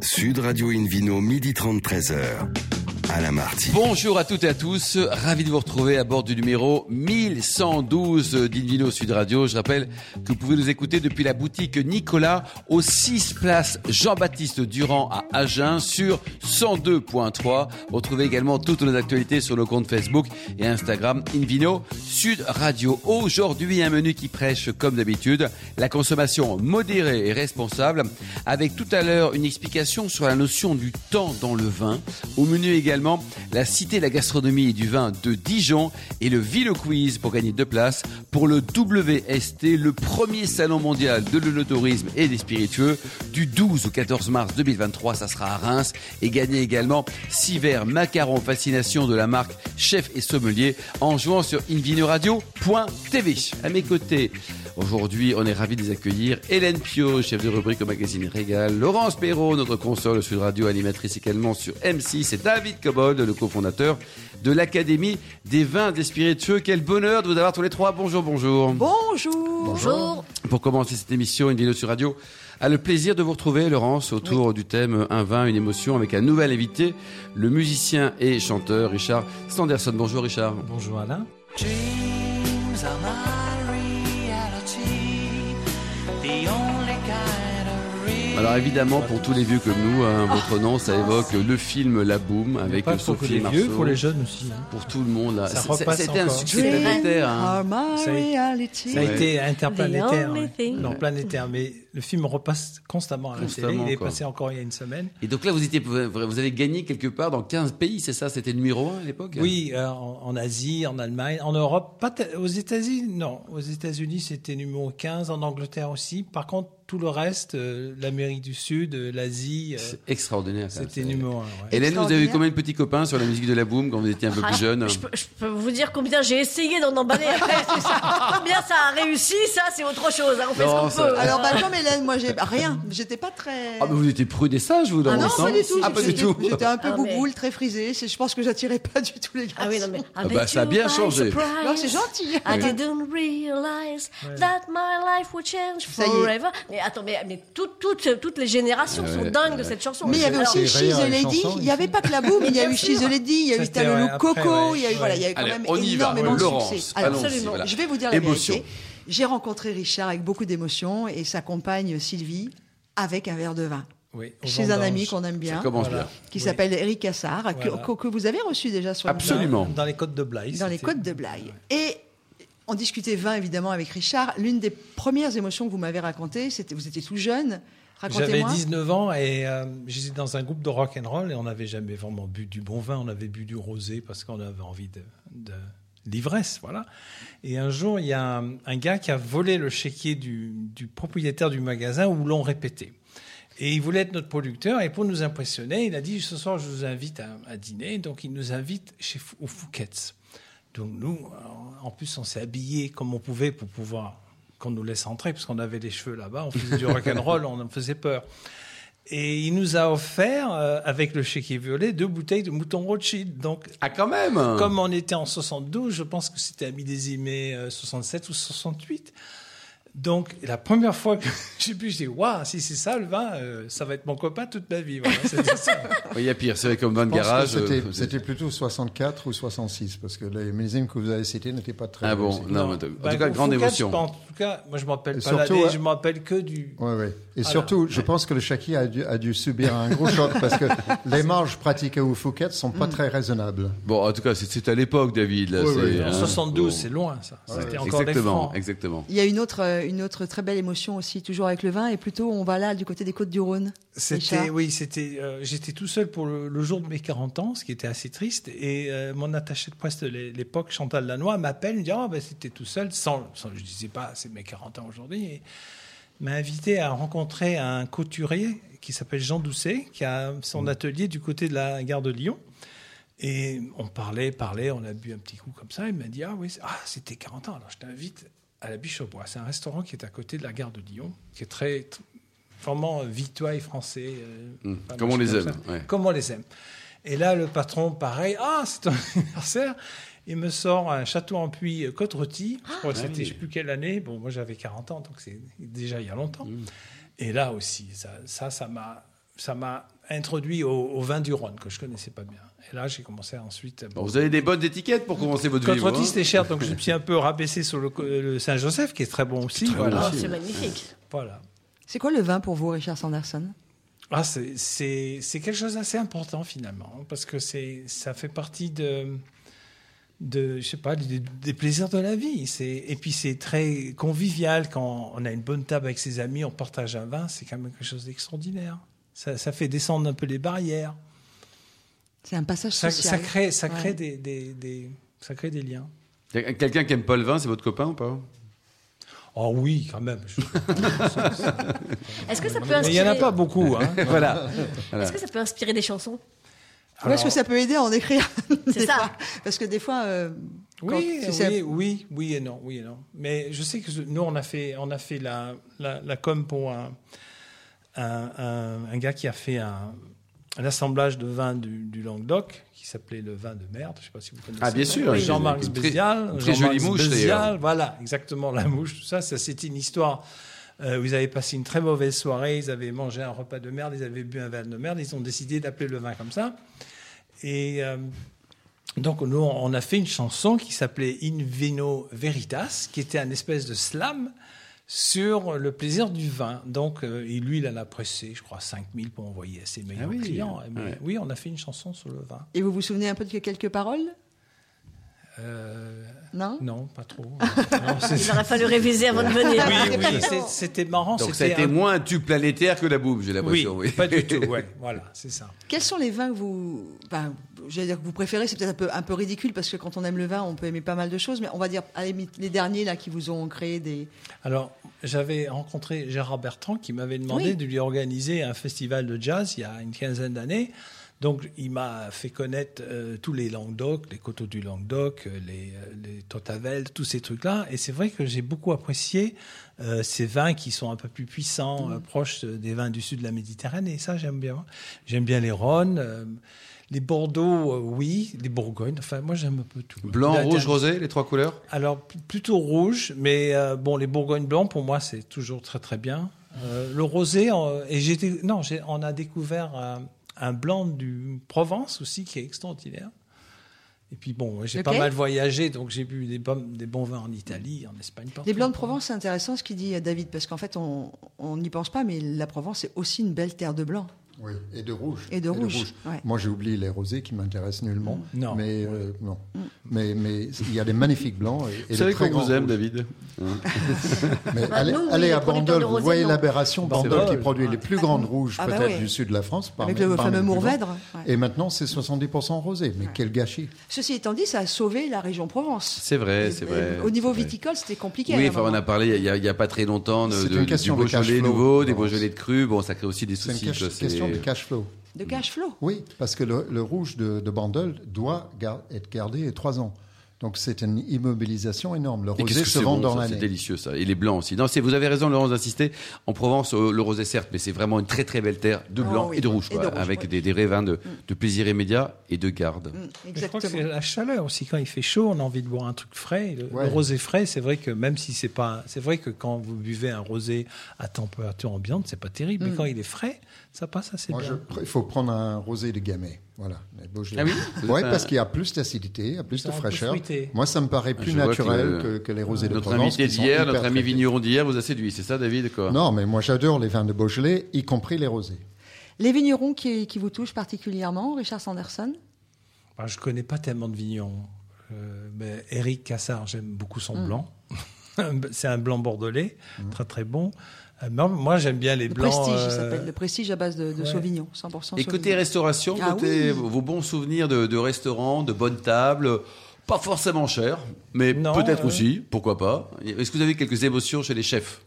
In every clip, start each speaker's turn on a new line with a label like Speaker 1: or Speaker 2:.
Speaker 1: Sud Radio Invino, midi 30, 13h.
Speaker 2: Bonjour à toutes et à tous, ravi de vous retrouver à bord du numéro 1112 d'Invino Sud Radio. Je rappelle que vous pouvez nous écouter depuis la boutique Nicolas au 6 place Jean-Baptiste Durand à Agen sur 102.3. Retrouvez également toutes nos actualités sur nos comptes Facebook et Instagram Invino Sud Radio. Aujourd'hui, un menu qui prêche comme d'habitude la consommation modérée et responsable avec tout à l'heure une explication sur la notion du temps dans le vin. Au menu également la Cité de la gastronomie et du vin de Dijon et le Vino Quiz pour gagner deux places pour le WST, le premier salon mondial de l'œnotourisme et des spiritueux du 12 au 14 mars 2023. Ça sera à Reims et gagner également six verres macarons fascination de la marque Chef et Sommelier en jouant sur invinoradio.tv. À mes côtés, Aujourd'hui, on est ravis de les accueillir. Hélène Pio, chef de rubrique au magazine Régal. Laurence Perrault, notre console Sud Radio, animatrice également sur M6. Et David Cobold, le cofondateur de l'Académie des vins des spiritueux. Quel bonheur de vous avoir tous les trois. Bonjour, bonjour.
Speaker 3: Bonjour.
Speaker 4: Bonjour.
Speaker 2: Pour commencer cette émission, une vidéo sur radio a le plaisir de vous retrouver, Laurence, autour du thème Un vin, une émotion, avec un nouvel invité, le musicien et chanteur Richard Sanderson. Bonjour, Richard.
Speaker 5: Bonjour, Alain.
Speaker 2: Alors évidemment, pour tous les vieux comme nous, hein, votre nom, ça évoque le film La Boom avec
Speaker 5: pas
Speaker 2: Sophie
Speaker 5: pour les
Speaker 2: Marceau.
Speaker 5: vieux, pour les jeunes aussi. hein.
Speaker 2: Pour tout le monde, là.
Speaker 5: Ça repasse
Speaker 2: C'était un
Speaker 5: encore.
Speaker 2: succès planétaire. hein.
Speaker 5: Ça a été-
Speaker 3: reality.
Speaker 5: Ça a
Speaker 2: Ouais.
Speaker 5: été interplanétaire. Ouais. Non, planétaire. Mais le film repasse constamment à la
Speaker 2: Constamment,
Speaker 5: télé. Il est
Speaker 2: quoi.
Speaker 5: passé encore il y a une semaine.
Speaker 2: Et donc là, vous étiez, vous avez gagné quelque part dans 15 pays, c'est ça? C'était le numéro 1 à l'époque?
Speaker 5: Oui, euh, en, en Asie, en Allemagne, en Europe, pas te- aux États-Unis, non. Aux États-Unis, c'était numéro 15, en Angleterre aussi. Par contre, tout le reste, euh, l'Amérique du Sud, euh, l'Asie, euh,
Speaker 2: C'est extraordinaire. ça.
Speaker 5: c'était numéro 1.
Speaker 2: Hélène, vous avez eu combien de petits copains sur la musique de la Boom quand vous étiez un peu
Speaker 4: Ah,
Speaker 2: plus jeune
Speaker 4: je, peux, je peux vous dire combien j'ai essayé d'en emballer après. ça. Combien ça a réussi, ça c'est autre chose. hein. On fait
Speaker 2: Non,
Speaker 4: ce qu'on peut.
Speaker 3: Alors, bah, comme Hélène, moi, j'ai rien. J'étais pas très.
Speaker 2: Ah, mais vous étiez prude et sage, vous, dans
Speaker 3: Ah non, pas du tout.
Speaker 2: Ah, pas du tout.
Speaker 3: J'étais un peu
Speaker 4: Ah, mais-
Speaker 3: bouboule, très frisée. Je pense que j'attirais pas du tout les gars.
Speaker 4: Ah oui, non mais. I
Speaker 2: bah,
Speaker 4: bet
Speaker 2: ça a bien changé.
Speaker 3: c'est gentil.
Speaker 4: I didn't realize that my life would change
Speaker 3: Ça y est.
Speaker 4: forever. Mais attends, mais, mais tout- toutes, toutes les générations sont
Speaker 2: ouais,
Speaker 4: dingues
Speaker 2: ouais.
Speaker 4: de cette chanson.
Speaker 3: Mais il y avait aussi She's a Lady. Il n'y avait pas que la boum. Il y a eu She's a. Lady. Il y a eu Talolo Coco.
Speaker 5: ouais.
Speaker 3: Il y a eu, voilà, il y a eu quand
Speaker 2: Allez,
Speaker 3: même énormément de succès.
Speaker 4: Absolument.
Speaker 3: Je vais vous dire la vérité. J'ai rencontré Richard avec beaucoup d'émotion et sa compagne Sylvie avec un verre de vin.
Speaker 5: Oui,
Speaker 3: Chez un ami qu'on aime bien,
Speaker 5: Voilà.
Speaker 2: bien.
Speaker 3: qui
Speaker 5: Oui.
Speaker 3: s'appelle Eric Cassard, que-
Speaker 5: Voilà.
Speaker 3: que, que vous avez reçu déjà sur le
Speaker 2: Absolument.
Speaker 5: Dans les côtes de Blaye.
Speaker 3: dans les côtes de Blaye. Et on discutait vin évidemment avec Richard. L'une des premières émotions que vous m'avez racontées, c'était vous étiez tout jeune.
Speaker 5: J'avais
Speaker 3: Racontez-moi.
Speaker 5: 19 ans et euh, j'étais dans un groupe de rock and roll et on n'avait jamais vraiment bu du bon vin, on avait bu du rosé parce qu'on avait envie de, l'ivresse, voilà. Et un jour, il y a un, gars qui a volé le chéquier du, propriétaire du magasin où l'on répétait. Et il voulait être notre producteur et pour nous impressionner, il a dit ce soir je vous invite à, dîner. Donc il nous invite chez au Fouquet's. Donc nous, en plus, on s'est habillés comme on pouvait pour pouvoir qu'on nous laisse entrer, parce qu'on avait les cheveux là-bas, on faisait du rock'n'roll, on en faisait peur. Et il nous a offert, euh, avec le chéquier violet, deux bouteilles de mouton Rothschild. Donc,
Speaker 2: Ah, quand même
Speaker 5: comme on était en 72, je pense que c'était à millésimé euh, 67 ou 68. Donc, la première fois que j'ai bu, je dis, waouh, si c'est ça le vin, euh, ça va être mon copain toute ma vie. Voilà, ça.
Speaker 2: Il y a pire, c'est vrai, comme vin de garage.
Speaker 6: C'était,
Speaker 2: euh,
Speaker 6: c'était plutôt 64 ou 66, parce que les millésimes que vous avez cités n'étaient pas très
Speaker 2: Ah bon, non, en tout
Speaker 5: Bah,
Speaker 2: cas, grande émotion.
Speaker 5: En tout cas, moi, je ne m'appelle pas
Speaker 6: surtout,
Speaker 5: l'année,
Speaker 6: ouais.
Speaker 5: je me rappelle que du.
Speaker 6: Ouais, ouais. Et surtout, je pense que le Chaki a dû, a dû subir un gros choc parce que les marges pratiquées au Fouquet sont pas très raisonnables.
Speaker 2: Bon, en tout cas, c'est- c'est à l'époque, David. Là,
Speaker 6: Oui,
Speaker 2: c'est,
Speaker 6: oui.
Speaker 2: hein,
Speaker 5: En 72,
Speaker 2: bon.
Speaker 5: c'est loin, ça. C'était encore
Speaker 2: Exactement, exactement.
Speaker 3: Il y a une autre, euh, une autre très belle émotion aussi, toujours avec le vin, et plutôt on va là du côté des côtes du Rhône.
Speaker 5: C'était, oui, c'était. euh, j'étais tout seul pour le, le jour de mes 40 ans, ce qui était assez triste. Et euh, mon attaché de presse de l'é- l'époque, Chantal Lannoy, m'appelle, me dit Ah, ben, c'était tout seul, sans, sans- Je disais pas, c'est mes 40 ans aujourd'hui. Et m'a invité à rencontrer un couturier qui s'appelle Jean Doucet, qui a son atelier du côté de la gare de Lyon. Et on parlait, parlait, on a bu un petit coup comme ça. Il m'a dit Ah, oui, ah, c'était 40 ans, alors je t'invite à la Biche au Bois. C'est un restaurant qui est à côté de la gare de Lyon, qui est très. tr- Vraiment euh, français. euh, pas
Speaker 2: Comme on les aime. ouais.
Speaker 5: Comme on les aime. Et là, le patron, pareil, ah, c'est ton anniversaire. Il me sort un château en puits euh, côte rôtie. Je crois que
Speaker 2: Ah
Speaker 5: c'était,
Speaker 2: oui.
Speaker 5: je sais plus quelle année. Bon, moi, j'avais 40 ans, donc c'est déjà il y a longtemps.
Speaker 2: Hum.
Speaker 5: Et là aussi, ça, ça, ça m'a. Ça m'a introduit au, au vin du Rhône que je connaissais pas bien. Et là, j'ai commencé ensuite.
Speaker 2: Bon, vous avez des bonnes étiquettes pour commencer votre vie. hein
Speaker 5: Contretis, c'était cher, donc je me suis un peu rabaissé sur le, le Saint-Joseph, qui est très bon aussi. Voilà.
Speaker 4: Oh, c'est magnifique.
Speaker 5: voilà.
Speaker 3: C'est quoi le vin pour vous, Richard Sanderson?
Speaker 5: Ah, c'est- quelque chose d'assez important finalement, hein, parce que c'est ça fait partie de, de je sais pas, des, des plaisirs de la vie. Et puis c'est très convivial quand on a une bonne table avec ses amis, on partage un vin, c'est quand même quelque chose d'extraordinaire. Ça, ça fait descendre un peu les barrières.
Speaker 3: C'est un passage
Speaker 5: Ça,
Speaker 3: social.
Speaker 5: ça crée, ça crée
Speaker 3: Ouais.
Speaker 5: des, des, des- ça crée des liens.
Speaker 2: Quelqu'un qui aime pas le vin, c'est votre copain ou pas?
Speaker 5: Oh oui, quand même. Je-
Speaker 4: Est-ce que ça peut
Speaker 5: Mais il n'y en a pas beaucoup. Hein.
Speaker 2: Voilà.
Speaker 4: Est-ce que ça peut inspirer des chansons?
Speaker 3: Ouais, Est-ce que ça peut aider à en écrire
Speaker 4: C'est ça.
Speaker 3: fois? Parce que des fois, euh,
Speaker 5: Oui, oui, oui, oui et non, oui et non. Mais je sais que nous, on a fait, on a fait la, la, la com pour un, un, un- un gars qui a fait un, un assemblage de vins du, du Languedoc qui s'appelait le vin de merde. Je ne sais pas si vous connaissez.
Speaker 2: Ah, bien sûr.
Speaker 5: Oui, Jean-Marc
Speaker 2: très-
Speaker 5: Bézial.
Speaker 2: très jolie mouche,
Speaker 5: Bézial,
Speaker 2: d'ailleurs.
Speaker 5: Voilà, exactement, la mouche, tout ça. ça C'était une histoire euh, où ils avaient passé une très mauvaise soirée, ils avaient mangé un repas de merde, ils avaient bu un verre de merde, ils ont décidé d'appeler le vin comme ça. Et euh, donc, nous, on a fait une chanson qui s'appelait In Vino Veritas, qui était un espèce de slam sur le plaisir du vin. Donc, euh, et lui, il en a pressé, je crois, 5000 pour envoyer à ses meilleurs
Speaker 2: Ah oui.
Speaker 5: clients. Mais
Speaker 2: Ouais.
Speaker 5: Oui, on a fait une chanson sur le vin.
Speaker 3: Et vous vous souvenez un peu de quelques paroles?
Speaker 5: Euh,
Speaker 3: Non
Speaker 5: non, pas trop. Non,
Speaker 4: Il aurait fallu réviser avant de venir.
Speaker 5: oui, oui, c'était marrant.
Speaker 2: Donc ça a
Speaker 5: c'était
Speaker 2: été
Speaker 5: un-
Speaker 2: moins un tube planétaire que la boum, j'ai l'impression. Oui,
Speaker 5: pas du tout. Ouais, voilà, c'est ça.
Speaker 3: Quels sont les vins que vous, j'allais dire que vous préférez, c'est peut-être un peu, un peu ridicule parce que quand on aime le vin, on peut aimer pas mal de choses, mais on va dire les derniers là qui vous ont créé des.
Speaker 5: Alors, j'avais rencontré Gérard Bertrand qui m'avait demandé
Speaker 3: Oui.
Speaker 5: de lui organiser un festival de jazz il y a une quinzaine d'années. Donc, il m'a fait connaître euh, tous les Languedoc, les coteaux du Languedoc, euh, les, euh, les Totavel, tous ces trucs-là. Et c'est vrai que j'ai beaucoup apprécié euh, ces vins qui sont un peu plus puissants, euh, proches des vins du sud de la Méditerranée. Ça, j'aime bien. J'aime bien les Rhônes. les Bordeaux, euh, oui. Les Bourgognes. Enfin, moi, j'aime un peu tout.
Speaker 2: Blanc,
Speaker 5: La-
Speaker 2: rouge, rosé, les trois couleurs?
Speaker 5: Alors plutôt rouge, mais euh, bon, les Bourgognes blancs pour moi c'est toujours très très bien. Euh, le rosé, et j'ai été- non, on a découvert un, blanc du Provence aussi qui est extraordinaire. Et puis bon, j'ai pas mal voyagé, donc j'ai bu des, bons- des bons vins en Italie, en Espagne. partout.
Speaker 3: Les blancs de Provence, c'est intéressant ce qu'il dit David, parce qu'en fait, on on n'y pense pas, mais la Provence c'est aussi une belle terre de blanc.
Speaker 6: Oui, et de rouge.
Speaker 3: Et de rouge, ouais.
Speaker 6: Moi, j'ai oublié les rosés qui m'intéressent nullement.
Speaker 5: Non.
Speaker 6: Mais, euh, non. mais, mais il y a des magnifiques blancs et, et
Speaker 2: Vous savez qu'on vous aime,
Speaker 6: rouges.
Speaker 2: David
Speaker 6: Mais
Speaker 4: Bah,
Speaker 6: allez,
Speaker 4: nous, oui,
Speaker 6: allez à Bandol, vous voyez l'aberration. Bandol
Speaker 5: Bandol,
Speaker 6: qui produit
Speaker 5: ouais.
Speaker 6: les plus grandes rouges
Speaker 3: Ah bah
Speaker 6: peut-être
Speaker 3: ouais.
Speaker 6: du sud de la France. parmi-
Speaker 3: Avec le fameux Mourvèdre.
Speaker 6: Et maintenant, c'est 70% rosé. Mais quel gâchis.
Speaker 3: Ceci étant dit, ça a sauvé la région Provence.
Speaker 2: C'est vrai, c'est vrai.
Speaker 3: Au niveau viticole, c'était compliqué.
Speaker 2: Oui, on a parlé il y a, pas très longtemps
Speaker 6: une
Speaker 2: du Beaujolais nouveau, des. Beaujolais de cru. Bon, ça crée aussi des
Speaker 6: C'est une
Speaker 2: soucis. c'est-
Speaker 6: question de cash flow.
Speaker 3: De cash flow.
Speaker 6: Oui, parce que le, le rouge de, de Bandol doit gar- être gardé trois ans. Donc c'est une immobilisation énorme. Le
Speaker 2: Et qu'est-ce
Speaker 6: rosé
Speaker 2: que
Speaker 6: se
Speaker 2: c'est
Speaker 6: vend
Speaker 2: bon,
Speaker 6: dans
Speaker 2: ça, C'est
Speaker 6: l'année.
Speaker 2: délicieux ça. Et les blancs aussi. Non, c'est vous avez raison Laurence d'insister. En Provence, euh, le rosé certes, mais c'est vraiment une très très belle terre de
Speaker 3: Oh,
Speaker 2: blanc
Speaker 3: oui.
Speaker 2: et de rouge,
Speaker 3: Et de
Speaker 2: quoi,
Speaker 3: rouge,
Speaker 2: avec
Speaker 3: oui.
Speaker 2: des, des vins de, de plaisir immédiat et de garde.
Speaker 3: Mm,
Speaker 5: Je crois que
Speaker 3: Exactement.
Speaker 5: c'est la chaleur aussi. Quand il fait chaud, on a envie de boire un truc frais. Le,
Speaker 6: Ouais.
Speaker 5: le rosé frais, c'est vrai que même si c'est pas, c'est vrai que quand vous buvez un rosé à température ambiante, c'est pas terrible.
Speaker 3: Mm.
Speaker 5: Mais quand il est frais, ça passe assez
Speaker 6: Moi,
Speaker 5: bien.
Speaker 6: il faut prendre un rosé de gamay. Voilà. les Beaujolais.
Speaker 2: Ah oui
Speaker 6: Ouais, parce qu'il y a plus d'acidité, il y a plus de fraîcheur. Moi, ça me paraît
Speaker 2: Ah,
Speaker 6: plus
Speaker 2: je
Speaker 6: naturel
Speaker 2: que
Speaker 6: que, que les rosés de
Speaker 2: Notre
Speaker 6: Provence.
Speaker 2: invité d'hier, notre ami vigneron d'hier vous a séduit, c'est ça David quoi?
Speaker 6: Non, mais moi, j'adore les vins de Beaujolais, y compris les rosés.
Speaker 3: Les vignerons qui, qui vous touchent particulièrement, Richard Sanderson?
Speaker 5: Bah, je connais pas tellement de vignons. Euh, mais Eric Cassard, j'aime beaucoup son
Speaker 3: Mm.
Speaker 5: blanc. c'est un blanc bordelais, très très bon. Euh, moi, moi, j'aime bien les
Speaker 3: Le
Speaker 5: blancs.
Speaker 3: prestige, il
Speaker 5: euh,
Speaker 3: s'appelle. Le prestige à base de, de
Speaker 5: ouais.
Speaker 3: Sauvignon, 100%
Speaker 2: Et côté
Speaker 3: Sauvignon.
Speaker 2: restauration,
Speaker 3: Ah
Speaker 2: côté
Speaker 3: oui.
Speaker 2: vos bons souvenirs de, de restaurants, de bonnes tables, pas forcément cher, mais peut-être
Speaker 5: euh.
Speaker 2: aussi, pourquoi pas. Est-ce que vous avez quelques émotions chez les chefs?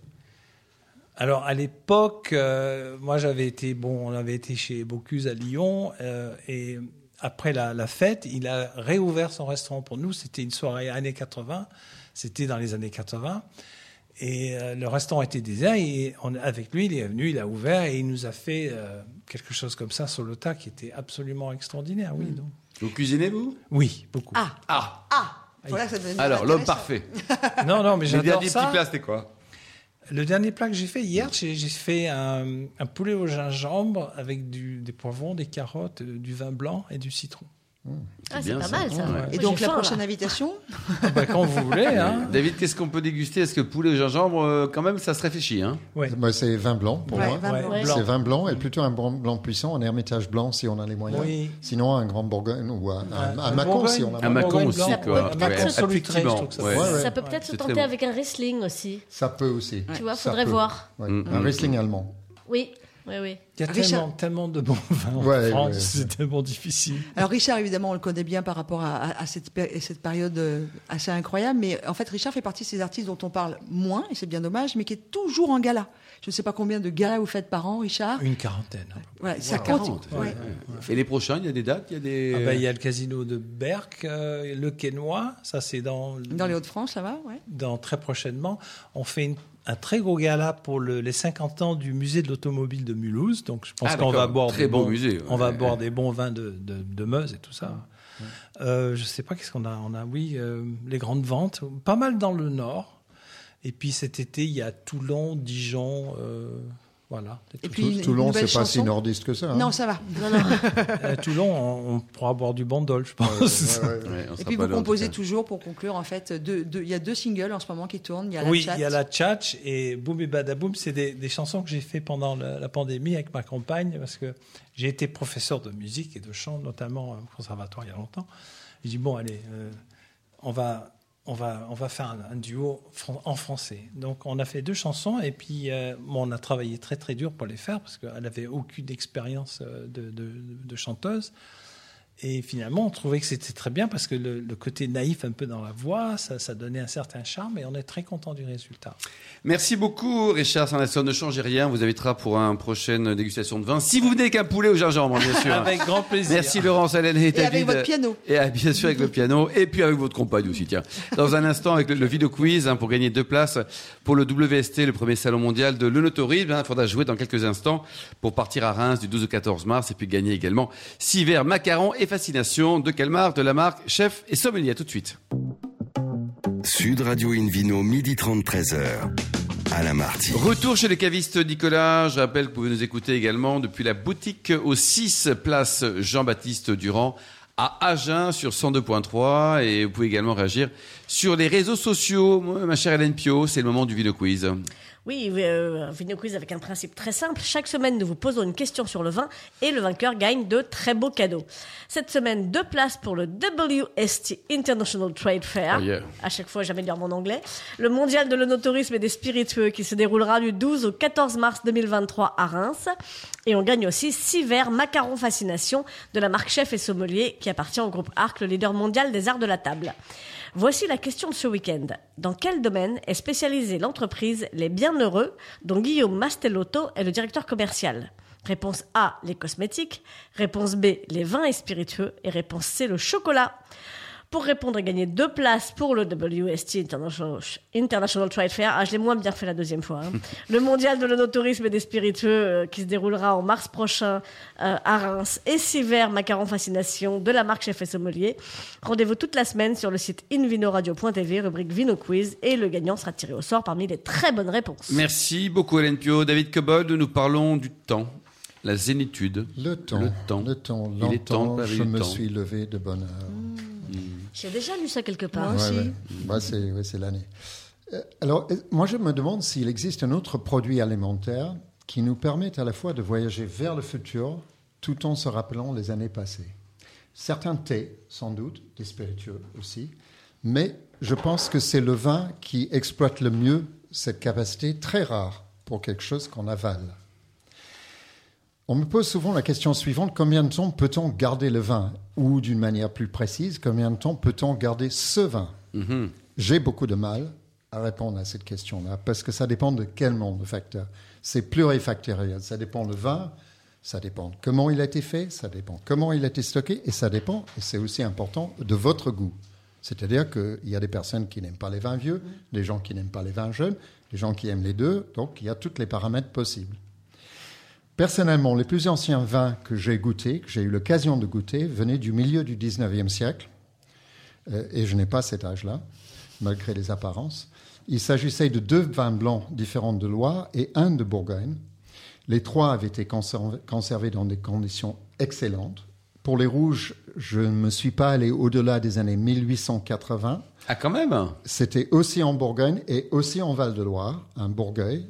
Speaker 5: Alors à l'époque, euh, moi j'avais été bon, on avait été chez Bocuse à Lyon euh, et après la, la fête, il a réouvert son restaurant pour nous. C'était une soirée années 80, c'était dans les années 80 et euh, le restaurant était désert et on, avec lui il est venu, il a ouvert et il nous a fait euh, quelque chose comme ça sur le tas qui était absolument extraordinaire. Oui, donc.
Speaker 2: Vous cuisinez vous?
Speaker 5: Oui, beaucoup.
Speaker 3: Ah,
Speaker 2: Ah
Speaker 3: ah Voilà, ça devient
Speaker 2: Alors l'homme parfait.
Speaker 5: Non, non, mais j'adore ça.
Speaker 2: petits plats, c'était quoi?
Speaker 5: Le dernier plat que j'ai fait hier, j'ai fait un, un poulet au gingembre avec du, des poivrons, des carottes, euh, du vin blanc et du citron.
Speaker 4: Ah, c'est pas
Speaker 2: ça.
Speaker 4: mal ça.
Speaker 2: Ouais.
Speaker 3: Et donc la
Speaker 4: faim, là.
Speaker 3: prochaine invitation
Speaker 5: Ah bah, quand vous voulez. Hein.
Speaker 2: David, qu'est-ce qu'on peut déguster? Est-ce que poulet au gingembre, euh, quand même, ça se réfléchit hein?
Speaker 5: Ouais.
Speaker 6: Moi, c'est vin blanc pour
Speaker 3: Ouais,
Speaker 6: moi. C'est vin blanc et plutôt un blanc, blanc puissant, un hermitage blanc si on a les moyens.
Speaker 5: Oui.
Speaker 6: Sinon, un grand Bourgogne ou un, un,
Speaker 5: Un-
Speaker 6: un
Speaker 5: un
Speaker 6: Macon
Speaker 5: Bourgogne.
Speaker 6: si on a
Speaker 2: Un
Speaker 6: moyen.
Speaker 2: Macon
Speaker 5: Bourgogne
Speaker 2: aussi,
Speaker 5: blanc.
Speaker 2: quoi.
Speaker 5: Un Macon trouve que ça
Speaker 4: peut peut-être se tenter avec un Riesling aussi.
Speaker 6: Ça peut aussi.
Speaker 4: Tu vois, faudrait voir.
Speaker 2: Mm,
Speaker 6: Un
Speaker 2: mm.
Speaker 6: Riesling allemand.
Speaker 4: Oui, oui, oui.
Speaker 5: Il y a
Speaker 3: Richard-
Speaker 5: tellement, tellement de bons vins en
Speaker 6: Ouais,
Speaker 5: France,
Speaker 6: ouais,
Speaker 5: c'est tellement difficile.
Speaker 3: Alors Richard, évidemment, on le connaît bien par rapport à, à- à cette, péri- cette période euh, assez incroyable, mais en fait, Richard fait partie de ces artistes dont on parle moins, et c'est bien dommage, mais qui est toujours en gala. Je ne sais pas combien de galas vous faites par an, Richard.
Speaker 5: Une quarantaine.
Speaker 3: Ouais, ça
Speaker 2: 40,
Speaker 3: compte.
Speaker 2: ouais,
Speaker 3: Ouais.
Speaker 2: ouais. Et les prochains, il y a des dates Il y a des.
Speaker 5: Ah il y a le casino de Berck, euh, le Quénois, ça c'est dans,
Speaker 3: Dans les Hauts-de-France, ça va ouais.
Speaker 5: dans très prochainement. On fait une- un très gros gala pour le- les 50 ans du musée de l'automobile de Mulhouse. Donc je pense
Speaker 2: Ah,
Speaker 5: qu'on va boire
Speaker 2: Très
Speaker 5: des
Speaker 2: bon
Speaker 5: bons,
Speaker 2: musée, ouais.
Speaker 5: On va
Speaker 2: Ouais.
Speaker 5: boire des bons vins de, de, de Meuse et tout ça. Euh, je sais pas qu'est-ce qu'on a. On a oui euh, les grandes ventes, pas mal dans le nord. Et puis cet été il y a Toulon, Dijon, euh, voilà.
Speaker 3: Et puis,
Speaker 6: Toulon,
Speaker 3: nouvelle
Speaker 6: c'est pas si nordiste que ça. hein.
Speaker 3: Non, ça va.
Speaker 4: Non, non.
Speaker 5: À Toulon, on, on pourra boire du bandol, je pense.
Speaker 6: Ouais, ouais.
Speaker 2: Ouais, on
Speaker 3: Et puis vous composez toujours, pour conclure, en fait, deux, deux- il y a deux singles en ce moment qui tournent. Il y a la
Speaker 5: oui, il y a la Tchatch et Boum et Badaboum, c'est des, des chansons que j'ai fait pendant la, la pandémie avec ma compagne parce que j'ai été professeur de musique et de chant, notamment au conservatoire il y a longtemps. J'ai dit bon, allez, euh, on va. On va, on va faire un, duo en français. Donc, on a fait deux chansons et puis euh, on a travaillé très très dur pour les faire parce qu'elle n'avait aucune expérience euh, de chanteuse. Et finalement, on trouvait que c'était très bien parce que le, le côté naïf un peu dans la voix, ça, ça donnait un certain charme et on est très content du résultat.
Speaker 2: Merci beaucoup, Richard Sanderson. Ne changez rien. On vous invitera pour une prochaine dégustation de vin. Si vous venez avec un poulet au gingembre, bien sûr.
Speaker 5: Avec grand plaisir.
Speaker 2: Merci Laurence, Hélène et
Speaker 3: Et
Speaker 2: David.
Speaker 3: avec votre piano.
Speaker 2: Et bien sûr avec le piano, et puis avec votre compagne aussi, tiens. Dans un instant, avec le, le vidéo quiz, hein, pour gagner deux places pour le WST, le premier salon mondial de l'œnotourisme. Il faudra jouer dans quelques instants pour partir à Reims du 12 au 14 mars, et puis gagner également six verres macarons et fascination de marque De la marque Chef et Sommelier. À tout de suite.
Speaker 1: Sud Radio Invino, midi 30, 13h. À la Marty.
Speaker 2: Retour chez le caviste Nicolas. Je rappelle que vous pouvez nous écouter également depuis la boutique au 6 place Jean-Baptiste Durand à Agen sur 102.3 et vous pouvez également réagir sur les réseaux sociaux. Ma chère Hélène Pio, c'est le moment du Vino Quiz.
Speaker 4: Oui, euh, un vidéo quiz avec un principe très simple. Chaque semaine, nous vous posons une question sur le vin et le vainqueur gagne de très beaux cadeaux. Cette semaine, deux places pour le WST International Trade Fair.
Speaker 2: Oh yeah.
Speaker 4: À chaque fois, j'améliore mon anglais. Le mondial de l'onotourisme et des spiritueux qui se déroulera du 12 au 14 mars 2023 à Reims. Et on gagne aussi six verres Macaron Fascination de la marque Chef et Sommelier qui appartient au groupe Arc, le leader mondial des arts de la table. Voici la question de ce week-end. Dans quel domaine est spécialisée l'entreprise Les Bienheureux, dont Guillaume Mastelotto est le directeur commercial? Réponse A, les cosmétiques. Réponse B, les vins et spiritueux. Et réponse C, le chocolat. Pour répondre et gagner deux places pour le WST International, International Trade Fair, ah, je l'ai moins bien fait la deuxième fois. hein. le mondial de l'onotourisme et des spiritueux euh, qui se déroulera en mars prochain euh, à Reims et six verres macaron fascination de la marque Chef et Sommelier. Rendez-vous toute la semaine sur le site invinoradio.tv, rubrique Vino Quiz, et le gagnant sera tiré au sort parmi les très bonnes réponses.
Speaker 2: Merci beaucoup Hélène Pio. David Cobold, nous parlons du temps, la zénitude.
Speaker 6: Le temps.
Speaker 2: Le temps.
Speaker 6: Le temps.
Speaker 2: Il est
Speaker 6: je me
Speaker 2: temps.
Speaker 6: suis levé de bonne heure.
Speaker 4: J'ai déjà lu ça quelque part.
Speaker 3: Moi aussi.
Speaker 6: Ouais, ouais. Bah, c'est ouais, c'est l'année. Euh, Alors, euh, moi, je me demande s'il existe un autre produit alimentaire qui nous permette à la fois de voyager vers le futur tout en se rappelant les années passées. Certains thés, sans doute, des spiritueux aussi, mais je pense que c'est le vin qui exploite le mieux cette capacité très rare pour quelque chose qu'on avale. On me pose souvent la question suivante, combien de temps peut-on garder le vin? Ou d'une manière plus précise, combien de temps peut-on garder ce vin?
Speaker 2: Mhm.
Speaker 6: J'ai beaucoup de mal à répondre à cette question-là, parce que ça dépend de quel nombre de facteurs. C'est plurifactoriel, ça dépend du vin, ça dépend de comment il a été fait, ça dépend comment il a été stocké, et ça dépend, et c'est aussi important, de votre goût. C'est-à-dire qu'il y a des personnes qui n'aiment pas les vins vieux, des gens qui n'aiment pas les vins jeunes, des gens qui aiment les deux, donc il y a tous les paramètres possibles. Personnellement, les plus anciens vins que j'ai goûtés, que j'ai eu l'occasion de goûter, venaient du milieu du 19e siècle. Euh, et je n'ai pas cet âge-là, malgré les apparences. Il s'agissait de deux vins blancs différents de Loire et un de Bourgogne. Les trois avaient été conserv- conservés dans des conditions excellentes. Pour les rouges, je ne me suis pas allé au-delà des années 1880.
Speaker 2: Ah, quand même?
Speaker 6: C'était aussi en Bourgogne et aussi en Val-de-Loire, un Bourgueil.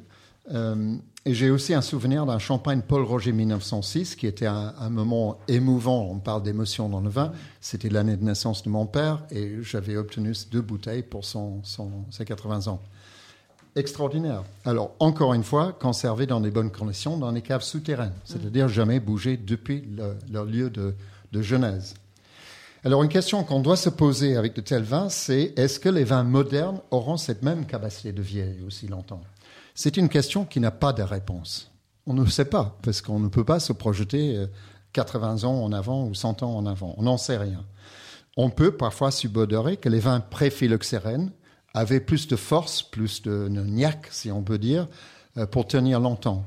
Speaker 6: Euh, et j'ai aussi un souvenir d'un champagne Paul Roger 1906, qui était un, un moment émouvant. On parle d'émotion dans le vin. C'était l'année de naissance de mon père et j'avais obtenu deux bouteilles pour son, son- ses 80 ans. Extraordinaire. Alors, encore une fois, conservé dans des bonnes conditions dans des caves souterraines, c'est-à-dire jamais bougé depuis le- leur lieu de, de genèse. Alors, une question qu'on doit se poser avec de tels vins, c'est est-ce que les vins modernes auront cette même capacité de vieillir aussi longtemps? C'est une question qui n'a pas de réponse. On ne sait pas, parce qu'on ne peut pas se projeter euh, 80 ans en avant ou 100 ans en avant. On n'en sait rien. On peut parfois subodorer que les vins pré-phylloxérènes avaient plus de force, plus de, niaque, si on peut dire, euh, pour tenir longtemps.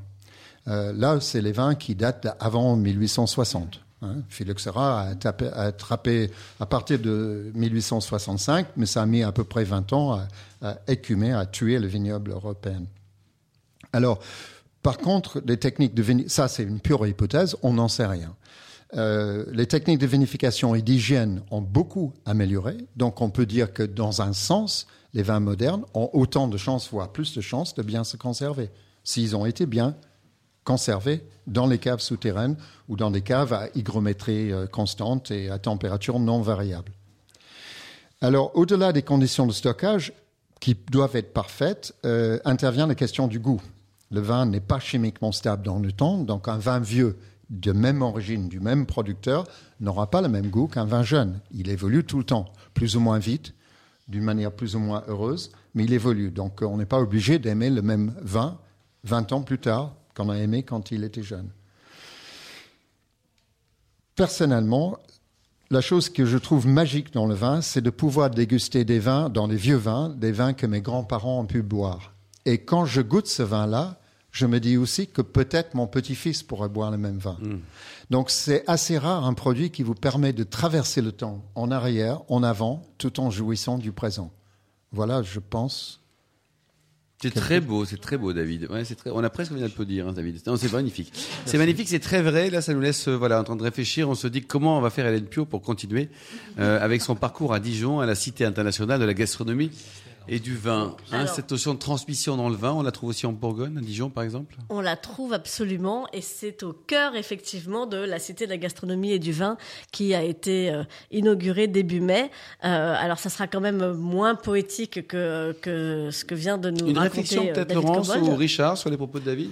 Speaker 6: Euh, là, c'est les vins qui datent d'avant 1860. Hein. Phylloxéra a, tapé- a attrapé à partir de 1865, mais ça a mis à peu près 20 ans à écumer, à tuer le vignoble européen. Alors, par contre, les techniques de ça c'est une pure hypothèse, on n'en sait rien. Euh, les techniques de vinification et d'hygiène ont beaucoup amélioré, donc on peut dire que dans un sens, les vins modernes ont autant de chances, voire plus de chances, de bien se conserver, s'ils ont été bien conservés dans les caves souterraines ou dans des caves à hygrométrie euh, constante et à température non variable. Alors, au-delà des conditions de stockage, qui doivent être parfaites, euh, intervient la question du goût. Le vin n'est pas chimiquement stable dans le temps, donc un vin vieux de même origine, du même producteur, n'aura pas le même goût qu'un vin jeune. Il évolue tout le temps, plus ou moins vite, d'une manière plus ou moins heureuse, mais il évolue. Donc on n'est pas obligé d'aimer le même vin 20 ans plus tard qu'on a aimé quand il était jeune. Personnellement, la chose que je trouve magique dans le vin, c'est de pouvoir déguster des vins, dans les vieux vins, des vins que mes grands-parents ont pu boire. Et quand je goûte ce vin-là, je me dis aussi que peut-être mon petit-fils pourrait boire le même vin. Donc c'est assez rare un produit qui vous permet de traverser le temps en arrière, en avant, tout en jouissant du présent. Voilà, je pense.
Speaker 2: C'est très beau, c'est très beau, David. Ouais, c'est très... On a presque envie d'applaudir, hein, David. Non, c'est magnifique. C'est magnifique, c'est très vrai. Là, ça nous laisse, euh, voilà, en train de réfléchir. On se dit comment on va faire Hélène Pio pour continuer euh, avec son parcours à Dijon, à la Cité internationale de la gastronomie et du vin. Hein,
Speaker 4: Alors-
Speaker 2: cette notion de transmission dans le vin, on la trouve aussi en Bourgogne, à Dijon, par exemple?
Speaker 4: On la trouve absolument et c'est au cœur effectivement de la Cité de la gastronomie et du vin qui a été euh, inaugurée début mai. Euh, alors ça sera quand même moins poétique que, que ce que vient de nous
Speaker 2: Une
Speaker 4: raconter
Speaker 2: réflexion
Speaker 4: euh,
Speaker 2: peut-être, Laurence ou Richard, sur les propos de David?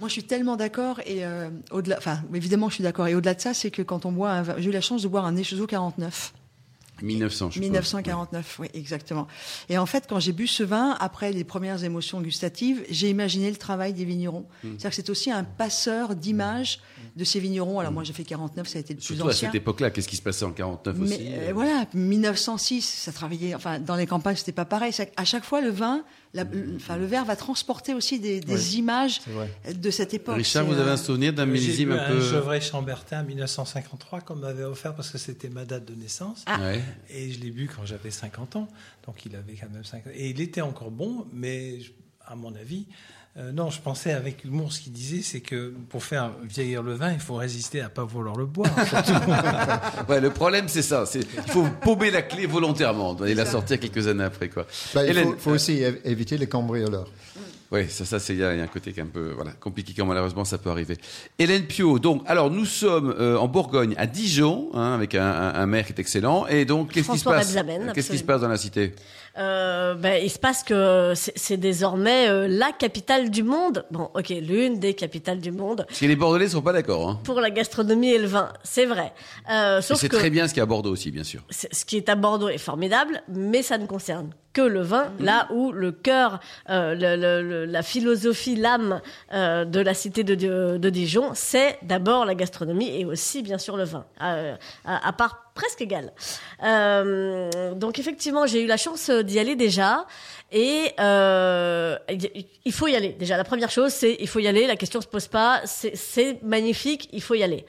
Speaker 3: Moi, je suis tellement d'accord et euh, au-delà, enfin, évidemment, je suis d'accord. Et au-delà de ça, c'est que quand on boit, un vin- j'ai eu la chance de boire un Echezo 49.
Speaker 2: 1900, je suppose.
Speaker 3: 1949, oui, exactement. Et en fait, quand j'ai bu ce vin, après les premières émotions gustatives, j'ai imaginé le travail des vignerons.
Speaker 2: Hmm.
Speaker 3: C'est-à-dire que c'est aussi un passeur d'images de ces vignerons. Alors moi, j'ai fait 49, ça a été le plus
Speaker 2: Surtout à
Speaker 3: ancien.
Speaker 2: cette époque-là, qu'est-ce qui se passait en 49
Speaker 3: Mais
Speaker 2: aussi
Speaker 3: euh, voilà, 1906, ça travaillait. Enfin, dans les campagnes, c'était pas pareil. À chaque fois, le vin, la- le- enfin, le verre va transporter aussi des, des
Speaker 6: Oui,
Speaker 3: images de cette époque.
Speaker 2: Richard, vous avez un souvenir d'un millésime un peu.
Speaker 5: Gevrey Chambertin 1953 qu'on m'avait offert parce que c'était ma date de naissance.
Speaker 3: Ah.
Speaker 2: Ouais.
Speaker 5: Et je l'ai bu quand j'avais 50 ans. Donc il avait quand même 50 Et il était encore bon, mais je- à mon avis, euh, non, je pensais avec humour ce qu'il disait, c'est que pour faire vieillir le vin, il faut résister à pas vouloir le boire.
Speaker 2: Ouais, le problème, c'est ça. C'est, il faut paumer la clé volontairement et la sortir quelques années après, quoi.
Speaker 6: Bah, il
Speaker 2: Hélène,
Speaker 6: faut, faut aussi éviter les cambrioleurs.
Speaker 2: Oui, ça, ça, c'est il y, a il y a un côté qui est un peu voilà compliqué quand malheureusement ça peut arriver. Hélène Pio, donc alors nous sommes euh, en Bourgogne, à Dijon, hein, avec un, un, un maire qui est excellent. Et donc qu'est-ce qui se passe Qu'est-ce qui se passe dans la cité?
Speaker 4: Euh, ben, il se passe que c'est désormais euh, la capitale du monde. Bon, ok, l'une des capitales du monde
Speaker 2: Parce que les Bordelais sont pas d'accord. Hein.
Speaker 4: pour la gastronomie et le vin, c'est vrai. Euh, sauf
Speaker 2: c'est très bien ce qu'il y a à Bordeaux aussi, bien sûr.
Speaker 4: ce qui est à Bordeaux est formidable, mais ça ne concerne que le vin, là où le cœur, euh, le- le- le- la philosophie, l'âme euh, de la cité de, de- de Dijon, c'est d'abord la gastronomie et aussi bien sûr le vin, euh, à, à part presque égal. Euh, donc effectivement, j'ai eu la chance d'y aller déjà. Et euh, il faut y aller. Déjà, la première chose, c'est il faut y aller. La question se pose pas. C'est c'est magnifique. Il faut y aller.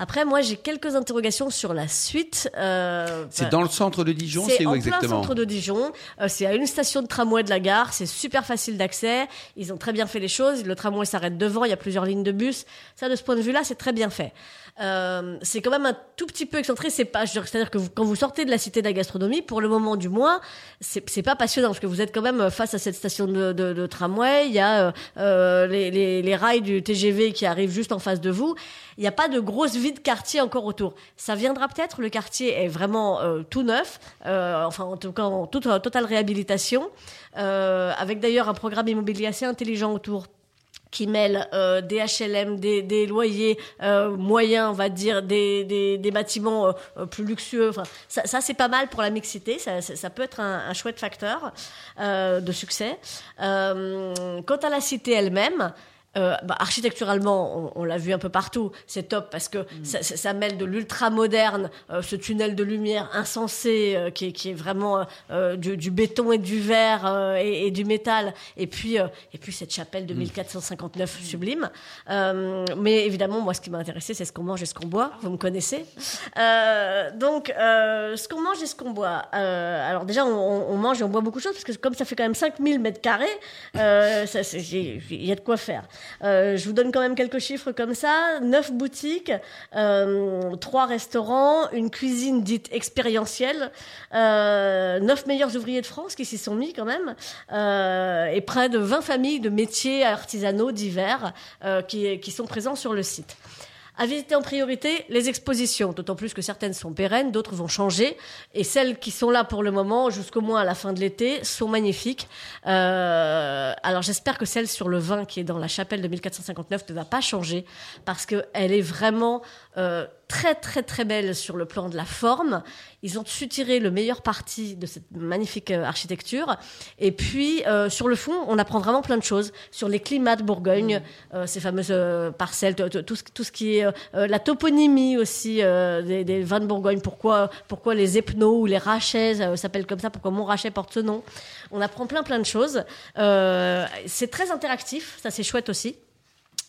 Speaker 4: Après, moi, j'ai quelques interrogations sur la suite. Euh,
Speaker 2: C'est
Speaker 4: bah,
Speaker 2: dans le centre de Dijon,
Speaker 4: c'est
Speaker 2: c'est où
Speaker 4: en
Speaker 2: exactement
Speaker 4: plein centre de Dijon. Euh, c'est à une station de tramway de la gare. C'est super facile d'accès. Ils ont très bien fait les choses. Le tramway s'arrête devant. Il y a plusieurs lignes de bus. Ça, de ce point de vue-là, c'est très bien fait. Euh, c'est quand même un tout petit peu excentré. C'est pas, c'est-à-dire que vous- quand vous sortez de la cité de la gastronomie, pour le moment du moins, c'est pas passionnant parce que vous êtes quand même face à cette station de, de, de tramway. Il y a euh, euh, les, les, les rails du TGV qui arrivent juste en face de vous. Il n'y a pas de grosse vie de quartier encore autour. Ça viendra peut-être. Le quartier est vraiment euh, tout neuf, euh, enfin en tout cas en toute totale réhabilitation, avec d'ailleurs un programme immobilier assez intelligent autour qui mêle euh, des HLM, des, des loyers euh, moyens, on va dire, des, des, des bâtiments euh, plus luxueux. Enfin, ça, ça c'est pas mal pour la mixité. Ça, ça, ça peut être un, un chouette facteur euh, de succès. Euh, quant à la cité elle-même. Euh, bah, architecturalement, on, on l'a vu un peu partout, c'est top parce que ça, ça- ça mêle de l'ultra moderne, euh, ce tunnel de lumière insensé euh, qui, est, qui est vraiment du, du béton et du verre et, et du métal, et puis et puis cette chapelle de 1459 sublime. Euh, mais évidemment, moi, ce qui m'a intéressé, c'est ce qu'on mange et ce qu'on boit. Vous me connaissez. Donc, ce qu'on mange et ce qu'on boit. Alors déjà, on, on mange et on boit beaucoup de choses parce que comme ça fait quand même 5000 mètres carrés, il y a de quoi faire. Euh, je vous donne quand même quelques chiffres comme ça. Neuf boutiques, euh, trois restaurants, une cuisine dite expérientielle, euh, neuf meilleurs ouvriers de France qui s'y sont mis quand même, euh, et près de 20 familles de métiers artisanaux divers euh, qui sont présents sur le site. À visiter en priorité les expositions, d'autant plus que certaines sont pérennes, d'autres vont changer, et celles qui sont là pour le moment, jusqu'au moins à la fin de l'été, sont magnifiques. Euh, alors j'espère que celle sur le vin qui est dans la chapelle de 1459 ne va pas changer, parce qu'elle est vraiment euh, très très très belle sur le plan de la forme. Ils ont su tirer le meilleur parti de cette magnifique euh, architecture. Et puis euh, sur le fond, on apprend vraiment plein de choses sur les climats de Bourgogne, euh, ces fameuses euh, parcelles, tout, ce, tout ce qui est euh, la toponymie aussi euh, des, des vins de Bourgogne. Pourquoi pourquoi les Epneaux ou les Rachets s'appellent comme ça? Pourquoi Montrachet porte ce nom? On apprend plein plein de choses. Euh, c'est très interactif, ça c'est chouette aussi.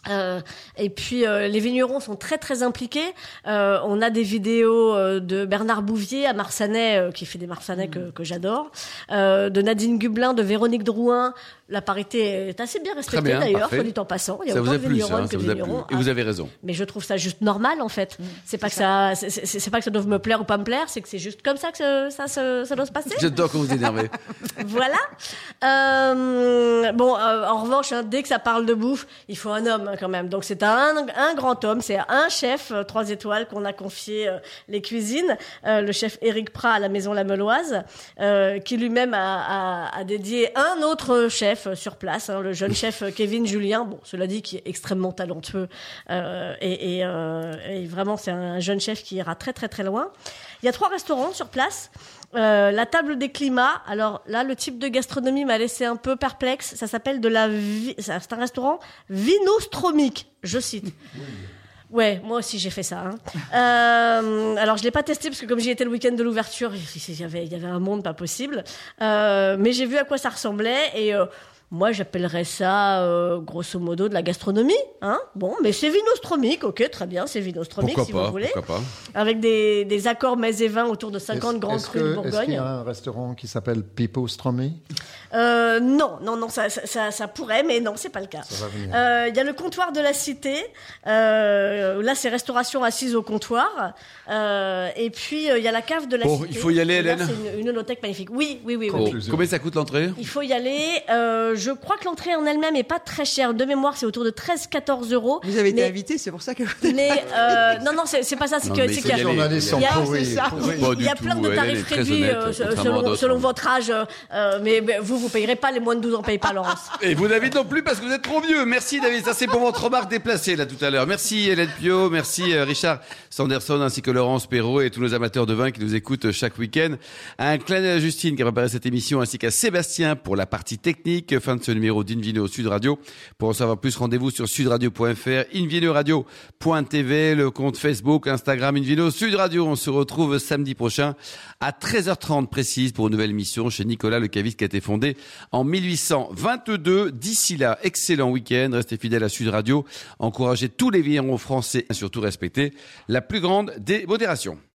Speaker 4: Euh, et puis euh, les vignerons sont très très impliqués. Euh, on a des vidéos de Bernard Bouvier à Marsanais qui fait des Marsanais que, que j'adore, de Nadine Gublin, de Véronique Drouin. La parité est assez bien respectée d'ailleurs, soit dit en passant. Il y a
Speaker 2: Ça vous
Speaker 4: autant
Speaker 2: a
Speaker 4: de vignerons que de vignerons.
Speaker 2: Et vous avez raison.
Speaker 4: Mais je trouve ça juste normal en fait. c'est pas que ça, c'est- pas que ça doit me plaire ou pas me plaire, c'est que c'est juste comme ça que ça, ça, doit se passer.
Speaker 2: J'adore quand vous énervez.
Speaker 4: voilà. Bon, en revanche, hein, dès que ça parle de bouffe, il faut un homme quand même. Donc c'est un, un grand homme, c'est un chef euh, trois étoiles qu'on a confié euh, les cuisines, euh, le chef Éric Prat à la Maison La Meloise, euh, qui lui-même a, dédié un autre chef sur place, hein, le jeune chef Kevin Julien. Bon, cela dit, qui est extrêmement talentueux et, et vraiment c'est un jeune chef qui ira très très très loin. Il y a trois restaurants sur place. Euh, la table des climats. Alors là, le type de gastronomie m'a laissé un peu perplexe. Ça s'appelle de la. vi- C'est un restaurant vinostromique. Je cite. Ouais, moi aussi j'ai fait ça. hein. Euh, alors je l'ai pas testé parce que comme j'y étais le week-end de l'ouverture, il y avait il y avait un monde pas possible. Euh, mais j'ai vu à quoi ça ressemblait et euh, moi j'appellerais ça euh, grosso modo de la gastronomie. Hein bon, mais c'est vinostromique, ok, très bien, c'est vinostromique
Speaker 2: Pourquoi
Speaker 4: si
Speaker 2: pas
Speaker 4: vous voulez,
Speaker 2: Pourquoi pas
Speaker 4: avec des, des accords mets et vins autour de 50
Speaker 6: Est-ce-
Speaker 4: grands
Speaker 6: est-ce
Speaker 4: crus
Speaker 6: que-
Speaker 4: de
Speaker 6: Est-ce qu'il
Speaker 4: Bourgogne.
Speaker 6: y a un restaurant qui s'appelle Pipo Stromy
Speaker 4: Euh, non, non, non, ça, ça, ça, ça pourrait, mais non, c'est pas le cas. Euh, Il y a le comptoir de la cité. Euh, là, c'est restauration assise au comptoir. Euh, et puis, euh, il y a la cave de la
Speaker 2: Bon,
Speaker 4: cité.
Speaker 2: il faut y aller, Hélène
Speaker 4: C'est une, une holothèque magnifique. Oui, oui, oui.
Speaker 2: Combien ça coûte l'entrée
Speaker 4: Il faut y aller. Je crois que l'entrée en elle-même est pas très chère. De mémoire, c'est autour de 13-14 euros.
Speaker 3: Vous avez été
Speaker 4: Mais-
Speaker 3: invité, c'est pour ça que.
Speaker 4: Mais euh, non, non, c'est pas ça. C'est que c'est qu'il y a-
Speaker 2: y
Speaker 4: Il y a- il y plein de tarifs réduits euh, selon, votre âge, euh, euh, mais, mais vous, vous payerez pas, les moins de 12 ans payent pas, Laurence.
Speaker 2: Et vous David non plus parce que vous êtes trop vieux. Merci David, ça c'est pour votre remarque déplacée là tout à l'heure. Merci Hélène Pio, merci euh, Richard Sanderson ainsi que Laurence Perrault et tous nos amateurs de vin qui nous écoutent chaque week-end. Un clin d'œil à Justine qui a préparé cette émission ainsi qu'à Sébastien pour la partie technique. De ce numéro d'Invino Sud Radio. Pour en savoir plus, rendez-vous sur sudradio.fr, invinoradio.tv, le compte Facebook, Instagram Invino Sud Radio. On se retrouve samedi prochain à 13h30 précise pour une nouvelle émission chez Nicolas Le qui a été fondé en 1822. D'ici là, excellent week-end. Restez fidèles à Sud Radio. Encouragez tous les vignerons français et surtout respectez la plus grande des modérations.